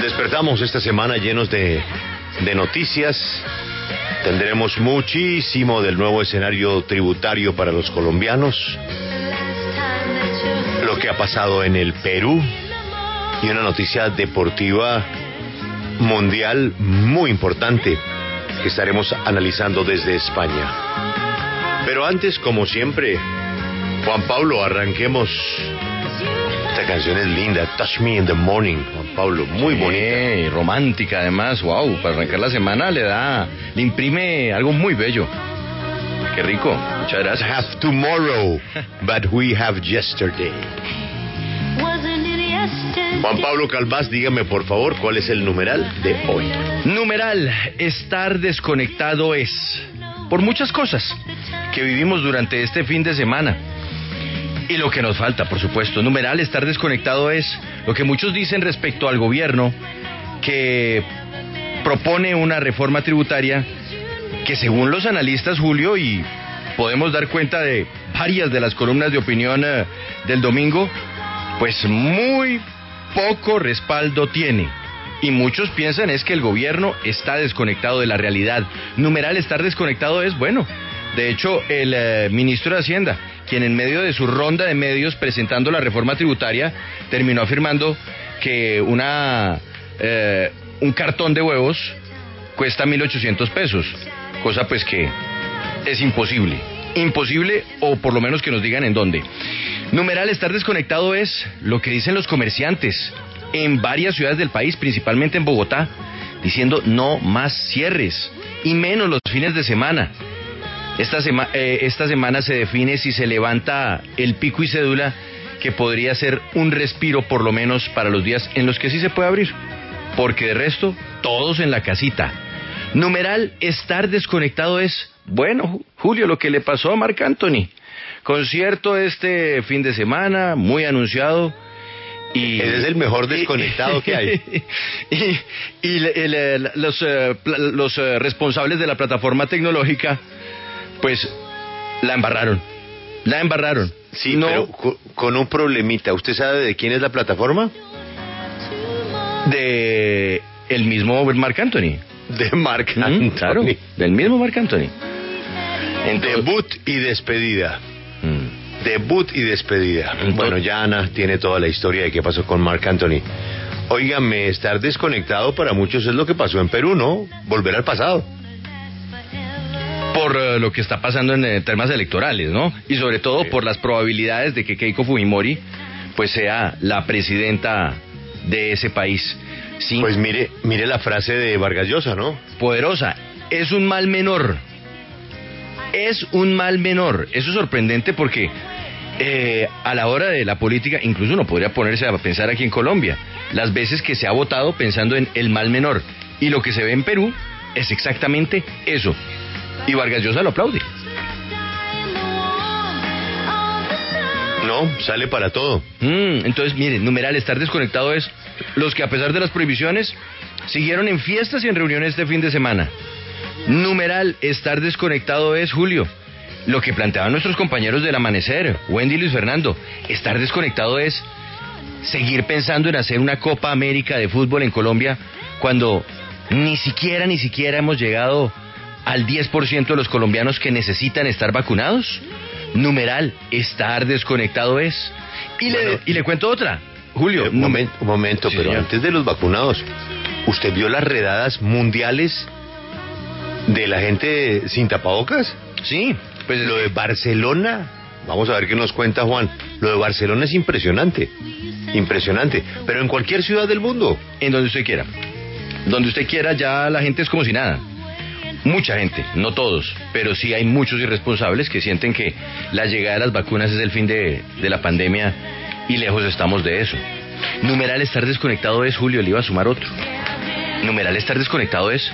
Despertamos esta semana llenos de, de noticias. Tendremos muchísimo del nuevo escenario tributario para los colombianos, lo que ha pasado en el Perú y una noticia deportiva mundial muy importante que estaremos analizando desde España. Pero antes, como siempre, Juan Pablo, arranquemos. Esta canción es linda, Touch Me in the Morning, Juan Pablo, muy bonita. Eh, romántica además, wow, para arrancar la semana le da, le imprime algo muy bello. Qué rico, muchas gracias. Have tomorrow, but we have yesterday. Juan Pablo Calvás, dígame por favor cuál es el numeral de hoy. Numeral, estar desconectado es, por muchas cosas que vivimos durante este fin de semana. Y lo que nos falta, por supuesto. Numeral, estar desconectado es lo que muchos dicen respecto al gobierno que propone una reforma tributaria que según los analistas, Julio, y podemos dar cuenta de varias de las columnas de opinión eh, del domingo, pues muy poco respaldo tiene. Y muchos piensan es que el gobierno está desconectado de la realidad. Numeral, estar desconectado es, bueno, de hecho, el eh, ministro de Hacienda, quien en medio de su ronda de medios presentando la reforma tributaria, terminó afirmando que una, eh, un cartón de huevos cuesta 1.800 pesos, cosa pues que es imposible. Imposible o por lo menos que nos digan en dónde. Numeral, estar desconectado es lo que dicen los comerciantes en varias ciudades del país, principalmente en Bogotá, diciendo no más cierres y menos los fines de semana. Esta, eh, esta semana se define si se levanta el pico y cédula, que podría ser un respiro por lo menos para los días en los que sí se puede abrir. Porque de resto, todos en la casita. Numeral, estar desconectado es, bueno, Julio, lo que le pasó a Marc Anthony. Concierto este fin de semana, muy anunciado. Y, Ese es el mejor desconectado que hay. y, los, eh, los eh, responsables de la plataforma tecnológica pues la embarraron. La embarraron. Sí, pero con un problemita. ¿Usted sabe de quién es la plataforma? De el mismo Mark Anthony. De Mark Anthony. claro, del mismo Mark Anthony. Debut y despedida. Mm. Debut y despedida. bueno, ya Ana tiene toda la historia de qué pasó con Mark Anthony. Óigame, estar desconectado para muchos es lo que pasó en Perú, ¿no? Volver al pasado por eh, lo que está pasando en eh, temas electorales, ¿no? Y sobre todo por las probabilidades de que Keiko Fujimori pues sea la presidenta de ese país. Sí. Pues mire, mire la frase de Vargas Llosa, ¿no? Poderosa, es un mal menor. Es un mal menor. Eso es sorprendente porque eh, a la hora de la política, incluso uno podría ponerse a pensar aquí en Colombia, las veces que se ha votado pensando en el mal menor. Y lo que se ve en Perú es exactamente eso. Y Vargas Llosa lo aplaude. No, sale para todo. Mm, entonces, miren, numeral, estar desconectado es los que a pesar de las prohibiciones siguieron en fiestas y en reuniones este fin de semana. Numeral, estar desconectado es, Julio, lo que planteaban nuestros compañeros del amanecer, Wendy y Luis Fernando. Estar desconectado es seguir pensando en hacer una Copa América de fútbol en Colombia cuando ni siquiera, ni siquiera hemos llegado al 10% de los colombianos que necesitan estar vacunados? Numeral, estar desconectado es. Y, le, y le cuento otra, Julio. un, momento, un momento pero antes de los vacunados, ¿usted vio las redadas mundiales de la gente sin tapabocas? Sí. Pues lo de Barcelona, vamos a ver qué nos cuenta Juan. Lo de Barcelona es impresionante, impresionante, pero en cualquier ciudad del mundo. En donde usted quiera. Donde usted quiera ya la gente es como si nada mucha gente, no todos, pero sí hay muchos irresponsables que sienten que la llegada de las vacunas es el fin de, la pandemia y lejos estamos de eso. Numeral estar desconectado es, Julio, le iba a sumar otro. Numeral estar desconectado es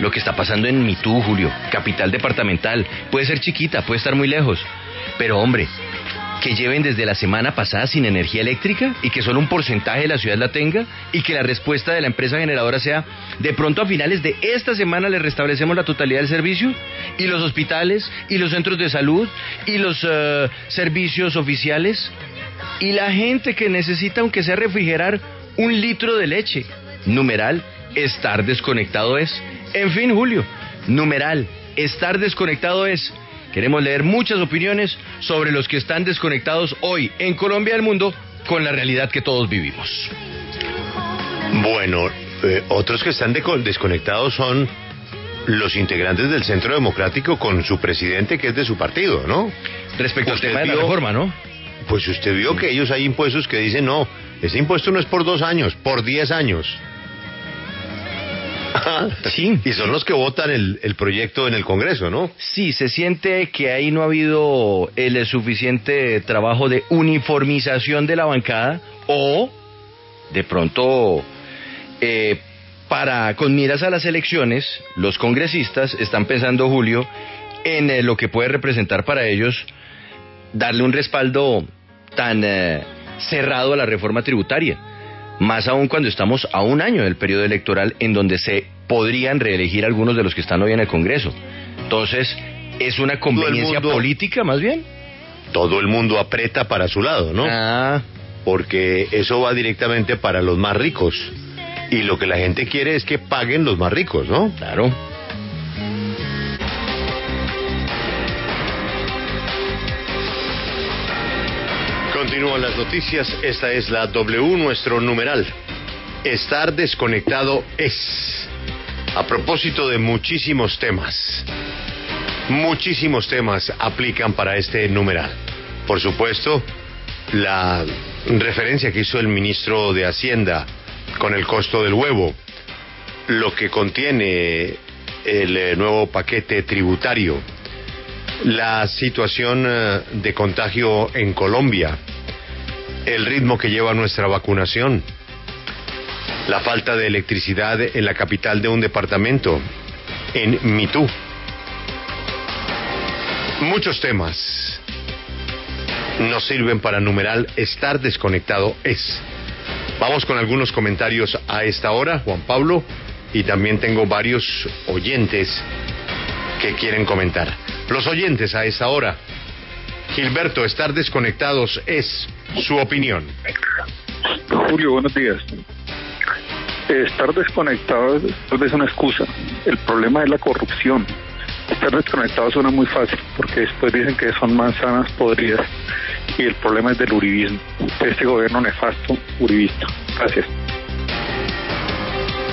lo que está pasando en Mitú, Julio, capital departamental. Puede ser chiquita, puede estar muy lejos, pero hombre, que lleven desde la semana pasada sin energía eléctrica y que solo un porcentaje de la ciudad la tenga y que la respuesta de la empresa generadora sea de pronto a finales de esta semana le restablecemos la totalidad del servicio y los hospitales y los centros de salud y los eh, servicios oficiales y la gente que necesita aunque sea refrigerar un litro de leche numeral, estar desconectado es. En fin, Julio, numeral, estar desconectado es. Queremos leer muchas opiniones sobre los que están desconectados hoy en Colombia y el mundo con la realidad que todos vivimos. Bueno, eh, otros que están desconectados son los integrantes del Centro Democrático con su presidente que es de su partido, ¿no? Respecto al tema de la reforma, ¿no? Pues usted vio que ellos hay impuestos que dicen, no, ese impuesto no es por dos años, por diez años. sí. Y son los que votan el, el, proyecto en el Congreso, ¿no? Sí, se siente que ahí no ha habido el suficiente trabajo de uniformización de la bancada o de pronto eh, para con miras a las elecciones, los congresistas están pensando, Julio, en eh, lo que puede representar para ellos darle un respaldo tan eh, cerrado a la reforma tributaria, más aún cuando estamos a un año del periodo electoral en donde se podrían reelegir algunos de los que están hoy en el Congreso. Entonces, ¿es una conveniencia política más bien? Todo el mundo aprieta para su lado, ¿no? Ah. Porque eso va directamente para los más ricos. Y lo que la gente quiere es que paguen los más ricos, ¿no? Claro. Continúan las noticias. Esta es la W, nuestro numeral. Estar desconectado es. A propósito de muchísimos temas. Muchísimos temas aplican para este numeral. Por supuesto, la referencia que hizo el ministro de Hacienda con el costo del huevo, lo que contiene el eh, nuevo paquete tributario, la situación eh, de contagio en Colombia, el ritmo que lleva nuestra vacunación, la falta de electricidad en la capital de un departamento, en Mitú. Muchos temas nos sirven para numeral estar desconectado es. Vamos con algunos comentarios a esta hora, Juan Pablo, y también tengo varios oyentes que quieren comentar. Los oyentes a esta hora. Gilberto, estar desconectados es su opinión. Julio, buenos días. Estar desconectado es una excusa. El problema es la corrupción. Estar desconectado suena muy fácil porque después dicen que son manzanas podridas y el problema es del uribismo, este gobierno nefasto uribista. Gracias.